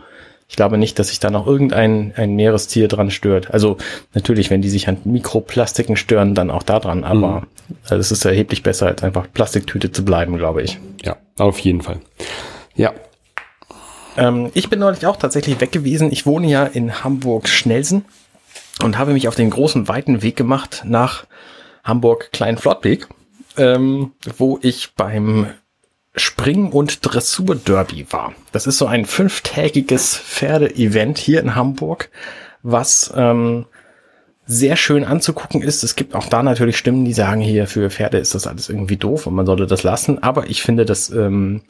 ich glaube nicht, dass sich da noch irgendein ein Meerestier dran stört. Also natürlich, wenn die sich an Mikroplastiken stören, dann auch da dran. Aber äh, es ist erheblich besser, als einfach Plastiktüte zu bleiben, glaube ich. ja, auf jeden Fall. Ja, Ähm, ich bin neulich auch tatsächlich weg gewesen. Ich wohne ja in Hamburg-Schnelsen und habe mich auf den großen, weiten Weg gemacht nach Hamburg-Kleinflottbek, ähm, wo ich beim Spring- und Dressur-Derby war. Das ist so ein fünftägiges Pferde-Event hier in Hamburg, was ähm, sehr schön anzugucken ist. Es gibt auch da natürlich Stimmen, die sagen, hier für Pferde ist das alles irgendwie doof und man sollte das lassen. Aber ich finde das ähm,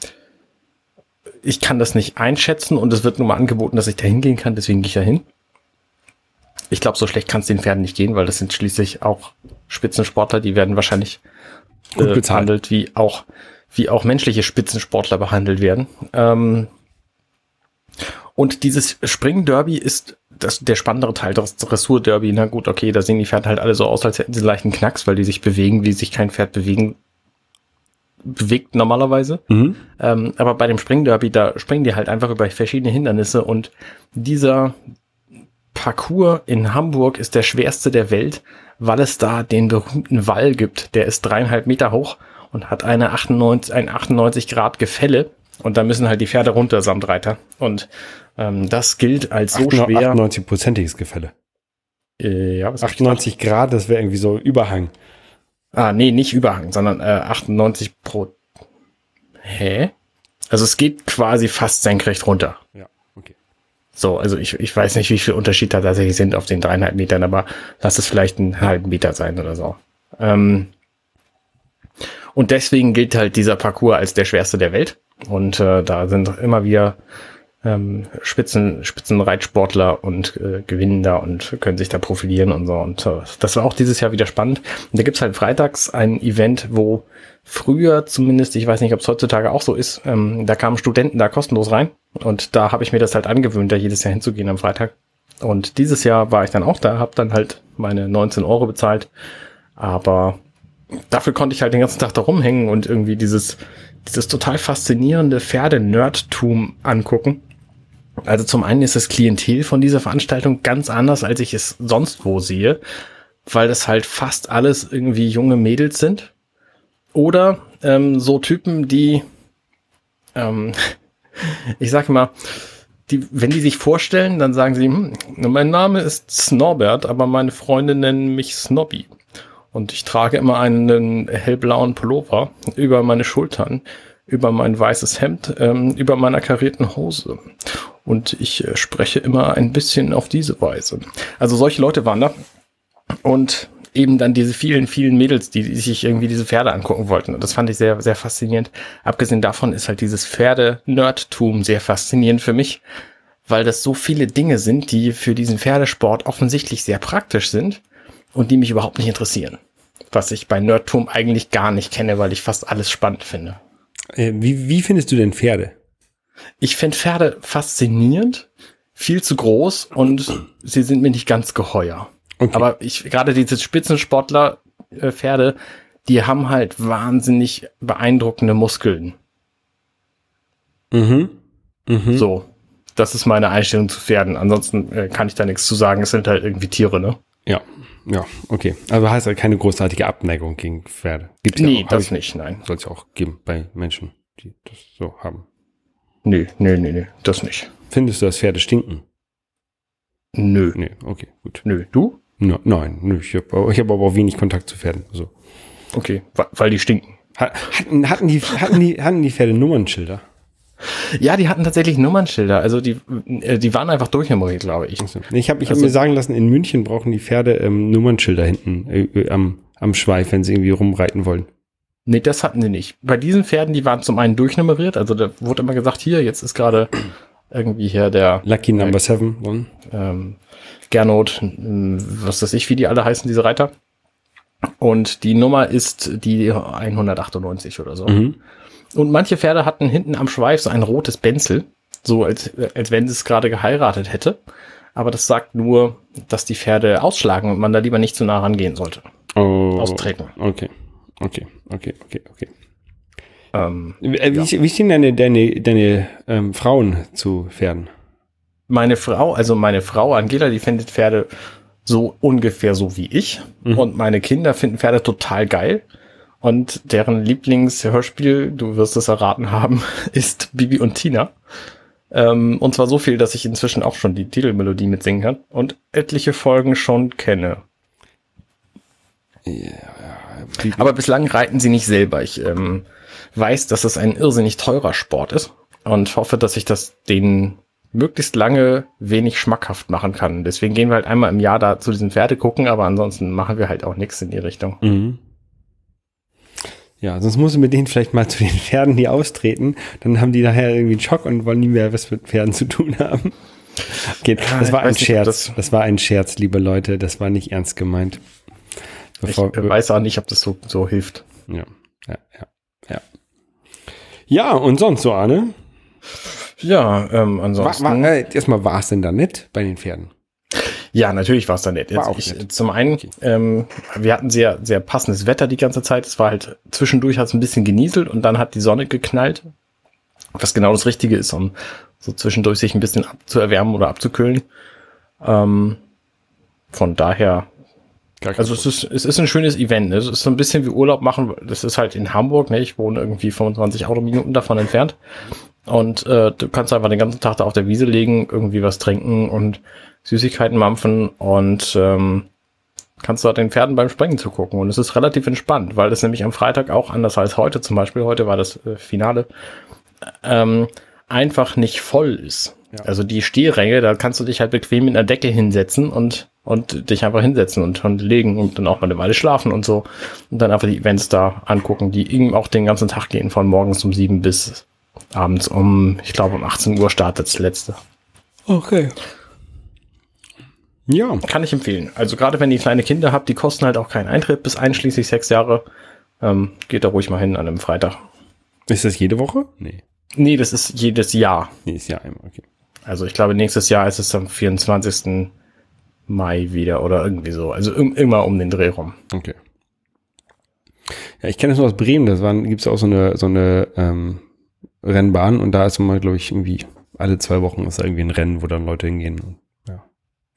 ich kann das nicht einschätzen und es wird nur mal angeboten, dass ich da hingehen kann, deswegen gehe ich da hin. Ich glaube, so schlecht kann es den Pferden nicht gehen, weil das sind schließlich auch Spitzensportler, die werden wahrscheinlich Gut äh, behandelt wie auch wie auch menschliche Spitzensportler behandelt werden. Ähm, und dieses Springderby ist das, der spannendere Teil. Das Dressur-Derby, na gut, okay, da sehen die Pferde halt alle so aus, als hätten sie leichten Knacks, weil die sich bewegen, wie sich kein Pferd bewegen bewegt normalerweise. Mhm. Ähm, aber bei dem Springderby, da springen die halt einfach über verschiedene Hindernisse und dieser Parcours in Hamburg ist der schwerste der Welt, weil es da den berühmten Wall gibt. Der ist dreieinhalb Meter hoch und hat eine 98, ein 98 Grad Gefälle. Und da müssen halt die Pferde runter samt Reiter. Und ähm, das gilt als so 98, schwer. 98-prozentiges Gefälle. Äh, ja, was 98 Grad, das wäre irgendwie so Überhang. Ah, nee, nicht Überhang, sondern äh, 98 pro. Hä? Also es geht quasi fast senkrecht runter. Ja, okay. So, also ich, ich weiß nicht, wie viel Unterschied da tatsächlich sind auf den dreieinhalb Metern, aber lass es vielleicht einen halben Meter sein oder so. Ähm, und deswegen gilt halt dieser Parcours als der schwerste der Welt. Und äh, da sind immer wieder ähm, Spitzen, Spitzenreitsportler und äh, gewinnen da und können sich da profilieren und so. Und äh, das war auch dieses Jahr wieder spannend. Und da gibt's halt freitags ein Event, wo früher zumindest, ich weiß nicht, ob es heutzutage auch so ist, ähm, da kamen Studenten da kostenlos rein. Und da habe ich mir das halt angewöhnt, da jedes Jahr hinzugehen am Freitag. Und dieses Jahr war ich dann auch da, habe dann halt meine 19 Euro bezahlt. Aber dafür konnte ich halt den ganzen Tag da rumhängen und irgendwie dieses, dieses total faszinierende Pferde-Nerdtum angucken. Also zum einen ist das Klientel von dieser Veranstaltung ganz anders, als ich es sonst wo sehe, weil das halt fast alles irgendwie junge Mädels sind. Oder ähm, so Typen, die, ähm, ich sag mal, die, wenn die sich vorstellen, dann sagen sie, hm, mein Name ist Snorbert, aber meine Freunde nennen mich Snobby. Und ich trage immer einen hellblauen Pullover über meine Schultern, über mein weißes Hemd, ähm, über meiner karierten Hose. Und ich äh, spreche immer ein bisschen auf diese Weise. Also solche Leute waren da. Und eben dann diese vielen, vielen Mädels, die, sich irgendwie diese Pferde angucken wollten. Und das fand ich sehr, sehr faszinierend. Abgesehen davon ist halt dieses Pferde-Nerdtum sehr faszinierend für mich, weil das so viele Dinge sind, die für diesen Pferdesport offensichtlich sehr praktisch sind und die mich überhaupt nicht interessieren. Was ich bei Nerdtum eigentlich gar nicht kenne, weil ich fast alles spannend finde. Äh, wie, wie findest du denn Pferde? Ich finde Pferde faszinierend, viel zu groß und sie sind mir nicht ganz geheuer. Okay. Aber ich, gerade diese Spitzensportler, äh, Pferde, die haben halt wahnsinnig beeindruckende Muskeln. Mhm. Mhm. So. Das ist meine Einstellung zu Pferden. Ansonsten äh, kann ich da nichts zu sagen. Es sind halt irgendwie Tiere, ne? Ja, ja, okay. Also heißt halt keine großartige Abneigung gegen Pferde. Gibt's ja nee, auch, das ich, nicht, nein. Soll es auch geben bei Menschen, die das so haben. Nö, nö, nö, nö, das nicht. Findest du, dass Pferde stinken? Nö. Nö, okay, gut. Nö, du? No, nein, nö, ich habe ich hab aber auch wenig Kontakt zu Pferden. Also. Okay, weil die stinken. Hatten, hatten, die, hatten, die, hatten die Pferde Nummernschilder? Ja, die hatten tatsächlich Nummernschilder. Also die, äh, die waren einfach durchnummeriert, glaube ich. Also, ich habe ich also, hab mir sagen lassen, in München brauchen die Pferde ähm, Nummernschilder hinten äh, äh, am, am Schweif, wenn sie irgendwie rumreiten wollen. Nee, das hatten sie nicht. Bei diesen Pferden, die waren zum einen durchnummeriert. Also da wurde immer gesagt, hier, jetzt ist gerade irgendwie hier der Lucky Number 7. Ähm, Gernot, was weiß ich, wie die alle heißen, diese Reiter. Und die Nummer ist die 198 oder so. Mhm. Und manche Pferde hatten hinten am Schweif so ein rotes Benzel, so als, als wenn es gerade geheiratet hätte. Aber das sagt nur, dass die Pferde ausschlagen und man da lieber nicht zu nah rangehen sollte. Oh, Austreten. Okay, okay, okay, okay, okay. Ähm, wie, ja. wie stehen deine, deine, deine ähm, Frauen zu Pferden? Meine Frau, also meine Frau Angela, die findet Pferde so ungefähr so wie ich. Mhm. Und meine Kinder finden Pferde total geil. Und deren Lieblingshörspiel, du wirst es erraten haben, ist Bibi und Tina. Ähm, und zwar so viel, dass ich inzwischen auch schon die Titelmelodie mitsingen kann und etliche Folgen schon kenne. Ja, Aber bislang reiten sie nicht selber. Ich ähm, weiß, dass es ein irrsinnig teurer Sport ist und hoffe, dass ich das denen möglichst lange wenig schmackhaft machen kann. Deswegen gehen wir halt einmal im Jahr da zu diesen Pferde gucken, aber ansonsten machen wir halt auch nichts in die Richtung. Mhm. Ja, sonst muss mit denen vielleicht mal zu den Pferden, die austreten. Dann haben die nachher irgendwie einen Schock und wollen nie mehr was mit Pferden zu tun haben. Okay, das war ein Scherz. Das, das, war ein Scherz, liebe Leute. Das war nicht ernst gemeint. Bevor, ich weiß auch nicht, ob das so, so hilft. Ja, ja, ja, ja. Ja, und sonst so, Arne? Ja, ähm, ansonsten. War, war, äh, erstmal war es denn da nett bei den Pferden? Ja, natürlich war es da nett. War Jetzt auch ich, nett. Zum einen, Okay. ähm, wir hatten sehr, sehr passendes Wetter die ganze Zeit. Es war halt zwischendurch hat es ein bisschen genieselt und dann hat die Sonne geknallt. Was genau das Richtige ist, um so zwischendurch sich ein bisschen abzuerwärmen oder abzukühlen. Ähm, von daher, also es ist, es ist ein schönes Event. Ne? Es ist so ein bisschen wie Urlaub machen. Das ist halt in Hamburg, ne? Ich wohne irgendwie 25 Autominuten davon entfernt. Und äh, du kannst einfach den ganzen Tag da auf der Wiese legen, irgendwie was trinken und Süßigkeiten mampfen und ähm, kannst dort den Pferden beim Springen zugucken. Und es ist relativ entspannt, weil es nämlich am Freitag auch anders als heute zum Beispiel, heute war das äh, Finale, ähm, einfach nicht voll ist. Ja. Also die Stehränge, da kannst du dich halt bequem in der Decke hinsetzen und, und dich einfach hinsetzen und, und legen und dann auch mal eine Weile schlafen und so. Und dann einfach die Events da angucken, die eben auch den ganzen Tag gehen, von morgens um sieben bis abends um, ich glaube um 18 Uhr startet das letzte. Okay. Ja, Kann ich empfehlen. Also gerade wenn ihr kleine Kinder habt, die kosten halt auch keinen Eintritt bis einschließlich sechs Jahre. Ähm, geht da ruhig mal hin an einem Freitag. ist das jede Woche? Nee. Nee, das ist jedes Jahr. Nee, ist ja einmal, okay. Also ich glaube, nächstes Jahr ist es am 24. Mai wieder oder irgendwie so. Also im- immer um den Dreh rum. Okay. Ja, ich kenne das nur aus Bremen, das waren, gibt's auch so eine, so eine ähm, Rennbahn und da ist immer, glaube ich, irgendwie alle zwei Wochen ist da irgendwie ein Rennen, wo dann Leute hingehen. Ja.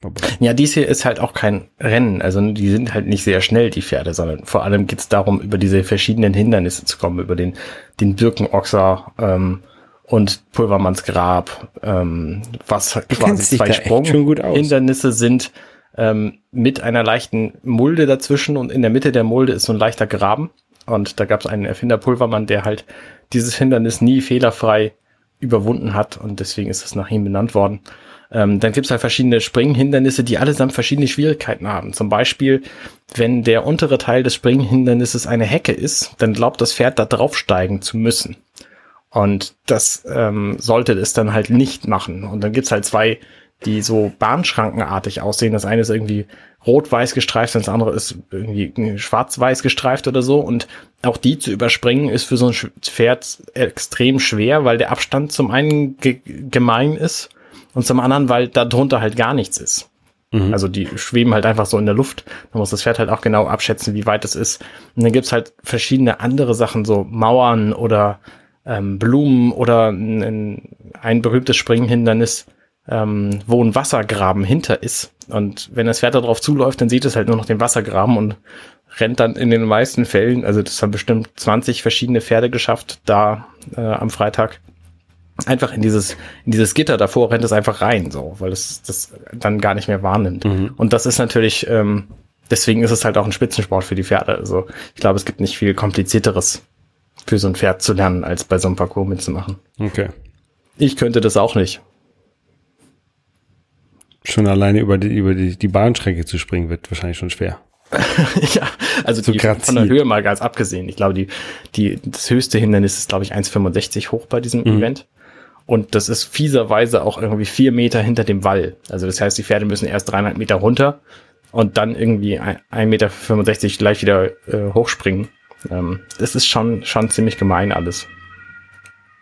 Aber, Ja, dies hier ist halt auch kein Rennen. Also die sind halt nicht sehr schnell, die Pferde, sondern vor allem geht's darum, über diese verschiedenen Hindernisse zu kommen, über den, den Birkenochser ähm, und Pulvermanns Grab, ähm, was Du quasi zwei da echt schon gut aus. Hindernisse sind ähm, mit einer leichten Mulde dazwischen und in der Mitte der Mulde ist so ein leichter Graben. Und da gab es einen Erfinder Pulvermann, der halt dieses Hindernis nie fehlerfrei überwunden hat und deswegen ist es nach ihm benannt worden. Ähm, dann gibt es halt verschiedene Springhindernisse, die allesamt verschiedene Schwierigkeiten haben. Zum Beispiel, wenn der untere Teil des Springhindernisses eine Hecke ist, dann glaubt das Pferd da draufsteigen zu müssen. Und das ähm, sollte es dann halt nicht machen. Und dann gibt's halt zwei, die so bahnschrankenartig aussehen. Das eine ist irgendwie rot-weiß gestreift, das andere ist irgendwie schwarz-weiß gestreift oder so. Und auch die zu überspringen ist für so ein Pferd extrem schwer, weil der Abstand zum einen ge gemein ist und zum anderen, weil da drunter halt gar nichts ist. Mhm. Also die schweben halt einfach so in der Luft. Da muss das Pferd halt auch genau abschätzen, wie weit es ist. Und dann gibt's halt verschiedene andere Sachen, so Mauern oder ähm, Blumen oder ein, ein- berühmtes Springhindernis, ähm, wo ein Wassergraben hinter ist. Und wenn das Pferd da drauf zuläuft, dann sieht es halt nur noch den Wassergraben und rennt dann in den meisten Fällen, also das haben bestimmt 20 verschiedene Pferde geschafft, da äh, am Freitag einfach in dieses, in dieses Gitter davor rennt es einfach rein, so, weil es das dann gar nicht mehr wahrnimmt. Mhm. Und das ist natürlich, ähm, deswegen ist es halt auch ein Spitzensport für die Pferde. Also ich glaube, es gibt nicht viel komplizierteres für so ein Pferd zu lernen, als bei so einem Parcours mitzumachen. Okay. Ich könnte das auch nicht. Schon alleine über die, über die, die Bahnstrecke zu springen wird wahrscheinlich schon schwer. ja, also So die, von der. Höhe mal ganz abgesehen. Ich glaube, die, die, das höchste Hindernis ist, glaube ich, 1,65 hoch bei diesem Mhm. Event. Und das ist fieserweise auch irgendwie vier Meter hinter dem Wall. Also das heißt, die Pferde müssen erst dreieinhalb Meter runter und dann irgendwie ein- 1,65 Meter gleich wieder äh, hochspringen. Ähm, das ist schon, schon ziemlich gemein alles.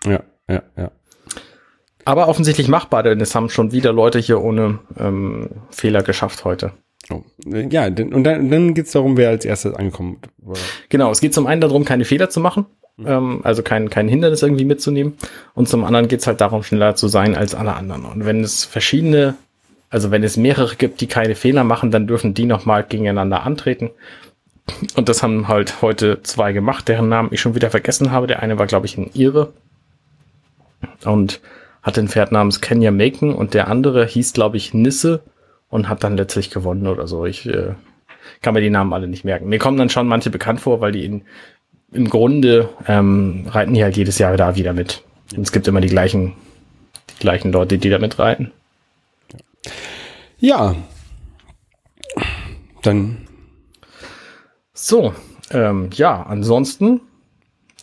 Ja, ja, ja. Aber offensichtlich machbar, denn es haben schon wieder Leute hier ohne ähm, Fehler geschafft heute. Oh. Ja, denn- und dann, dann geht's darum, wer als erstes angekommen war. Genau, es geht zum einen darum, keine Fehler zu machen, ähm, also kein, kein Hindernis irgendwie mitzunehmen. Und zum anderen geht es halt darum, schneller zu sein als alle anderen. Und wenn es verschiedene, also wenn es mehrere gibt, die keine Fehler machen, dann dürfen die nochmal gegeneinander antreten. Und das haben halt heute zwei gemacht, deren Namen ich schon wieder vergessen habe. Der eine war, glaube ich, ein Ire und hatte ein Pferd namens Kenya Macon und der andere hieß, glaube ich, Nisse und hat dann letztlich gewonnen oder so. Ich äh, kann mir die Namen alle nicht merken. Mir kommen dann schon manche bekannt vor, weil die in, im Grunde ähm, reiten die halt jedes Jahr da wieder mit. Und es gibt immer die gleichen, die gleichen Leute, die da mitreiten. Ja. Dann, So, ähm, ja, ansonsten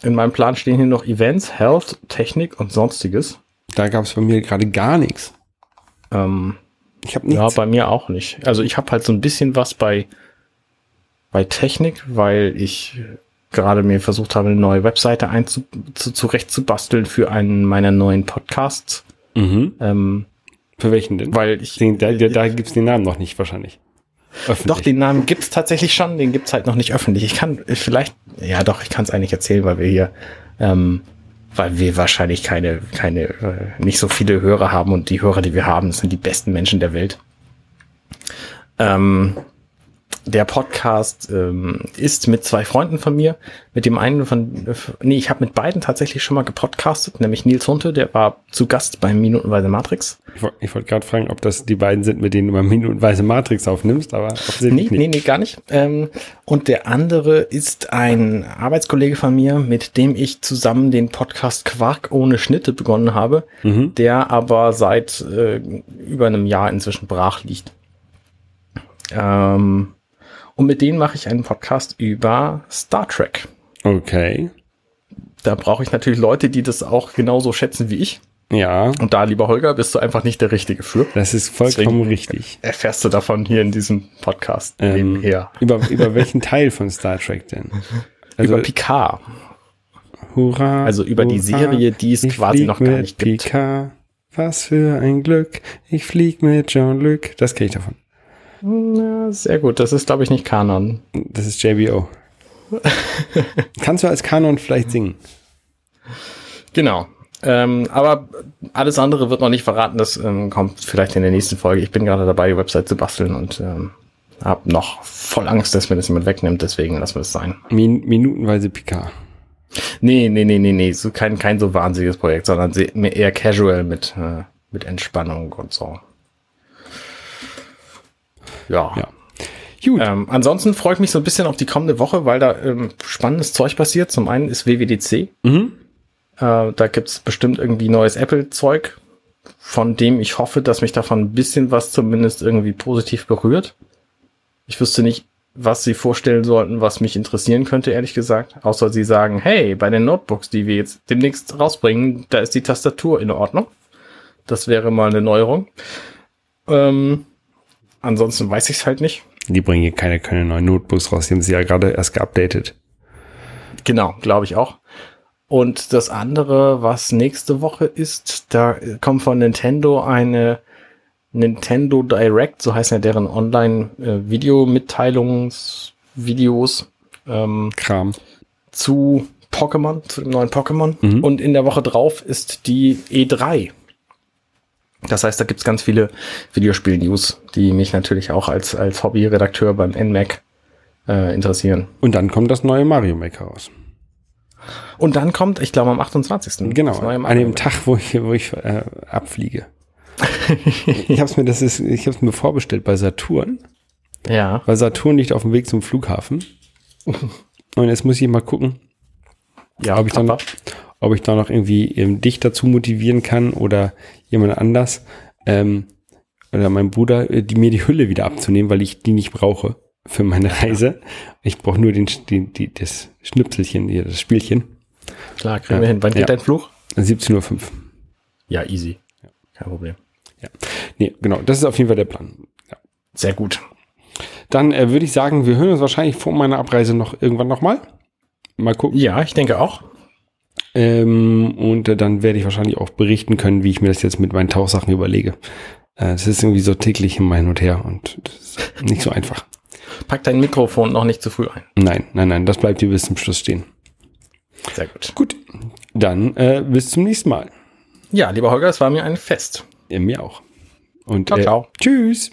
in meinem Plan stehen hier noch Events, Health, Technik und sonstiges. da gab's bei mir gerade gar nichts. Ähm, Ich habe ja, nichts. bei mir auch nicht. Also ich habe halt so ein bisschen was bei bei Technik, weil ich gerade mir versucht habe, eine neue Webseite einzu zu, zurechtzubasteln für einen meiner neuen Podcasts. Mhm. Ähm, Für welchen denn? weil ich Den, da da, da gibt es den Namen noch nicht wahrscheinlich. Öffentlich. Doch, den Namen gibt's tatsächlich schon, den gibt's halt noch nicht öffentlich. Ich kann vielleicht, ja doch, ich kann es eigentlich erzählen, weil wir hier, ähm, weil wir wahrscheinlich keine, keine, äh, nicht so viele Hörer haben und die Hörer, die wir haben, sind die besten Menschen der Welt. Ähm, der Podcast ähm, ist mit zwei Freunden von mir. Mit dem einen von, nee, ich habe mit beiden tatsächlich schon mal gepodcastet, nämlich Nils Hunte, der war zu Gast beim Minutenweise Matrix. Ich, woll- ich wollte gerade fragen, ob das die beiden sind, mit denen du mal minutenweise Matrix aufnimmst, aber Nee, offensichtlich nee, nicht. nee, gar nicht. Ähm, und der andere ist ein Arbeitskollege von mir, mit dem ich zusammen den Podcast Quark ohne Schnitte begonnen habe, Mhm. der aber seit äh, über einem Jahr inzwischen brach liegt. Ähm, und mit denen mache ich einen Podcast über Star Trek. Okay. Da brauche ich natürlich Leute, die das auch genauso schätzen wie ich. Ja, Und da, lieber Holger, bist du einfach nicht der Richtige für. das ist vollkommen Deswegen- richtig. Erfährst du davon hier in diesem Podcast Ähm, nebenher. über, über welchen Teil von Star Trek denn? Also, über Picard. hurra. also über die hurra, Serie, die es quasi noch gar nicht gibt. Picard. Was für ein Glück. Ich flieg mit Jean-Luc. Das kenne ich davon. Ja, sehr gut, das ist, glaube ich, nicht Kanon. Das ist JBO. Kannst du als Kanon vielleicht singen? Genau. Ähm, aber alles andere wird noch nicht verraten, das ähm, kommt vielleicht in der nächsten Folge. Ich bin gerade dabei, die Website zu basteln und ähm, habe noch voll Angst, dass mir das jemand wegnimmt, deswegen lassen wir es sein. Min minutenweise Picard. Nee, nee, nee, nee, nee, so kein, kein so wahnsinniges Projekt, sondern eher casual mit, äh, mit Entspannung und so. Ja. Ja. Gut. Ähm, ansonsten freue ich mich so ein bisschen auf die kommende Woche, weil da ähm, spannendes Zeug passiert. Zum einen ist WWDC. Mhm. Äh, da gibt's bestimmt irgendwie neues Apple-Zeug, von dem ich hoffe, dass mich davon ein bisschen was zumindest irgendwie positiv berührt. Ich wüsste nicht, was sie vorstellen sollten, was mich interessieren könnte, ehrlich gesagt. Außer sie sagen, hey, bei den Notebooks, die wir jetzt demnächst rausbringen, da ist die Tastatur in Ordnung. Das wäre mal eine Neuerung. Ähm, ansonsten weiß ich es halt nicht. Die bringen hier keine, keine neuen Notebooks raus. Die haben sie ja gerade erst geupdatet. Genau, glaube ich auch. Und das andere, was nächste Woche ist, da kommt von Nintendo eine Nintendo Direct, so heißen ja deren Online-Video-Mitteilungsvideos ähm, Kram. zu Pokémon, zu dem neuen Pokémon. Mhm. Und in der Woche drauf ist die E3. Das heißt, da gibt's ganz viele Videospiel-News, die mich natürlich auch als, als Hobby-Redakteur beim NMAC äh, interessieren. Und dann kommt das neue Mario Maker raus. Und dann kommt, ich glaube, am 28. Genau, an dem Tag, wo ich, wo ich äh, abfliege. ich habe es mir, das ist, ich habe es mir vorbestellt bei Saturn, Ja. weil Saturn liegt auf dem Weg zum Flughafen. Und jetzt muss ich mal gucken, Ja, ob ich dann, Papa. Ob ich da noch irgendwie ähm, dich dazu motivieren kann oder jemand anders ähm, oder mein Bruder, äh, die, mir die Hülle wieder abzunehmen, weil ich die nicht brauche für meine Reise. Ich brauche nur den, den, die, das Schnipselchen, hier, das Spielchen. Klar, kriegen Ja. wir hin. Wann geht Ja. dein Fluch? 17.05 Uhr. Ja, easy. Kein Problem. Nee, genau, das ist auf jeden Fall der Plan. Ja. Sehr gut. Dann äh, würde ich sagen, wir hören uns wahrscheinlich vor meiner Abreise noch irgendwann nochmal. Mal gucken. Ja, ich denke auch. Ähm, und äh, dann werde ich wahrscheinlich auch berichten können, wie ich mir das jetzt mit meinen Tauchsachen überlege. Äh, das ist irgendwie so täglich immer hin und her und nicht so einfach. Pack dein Mikrofon noch nicht zu früh ein. Nein, nein, nein, das bleibt hier bis zum Schluss stehen. Sehr gut. Gut, dann äh, bis zum nächsten Mal. Ja, lieber Holger, es war mir ein Fest. Äh, mir auch. Und Ciao, äh, ciao. tschüss.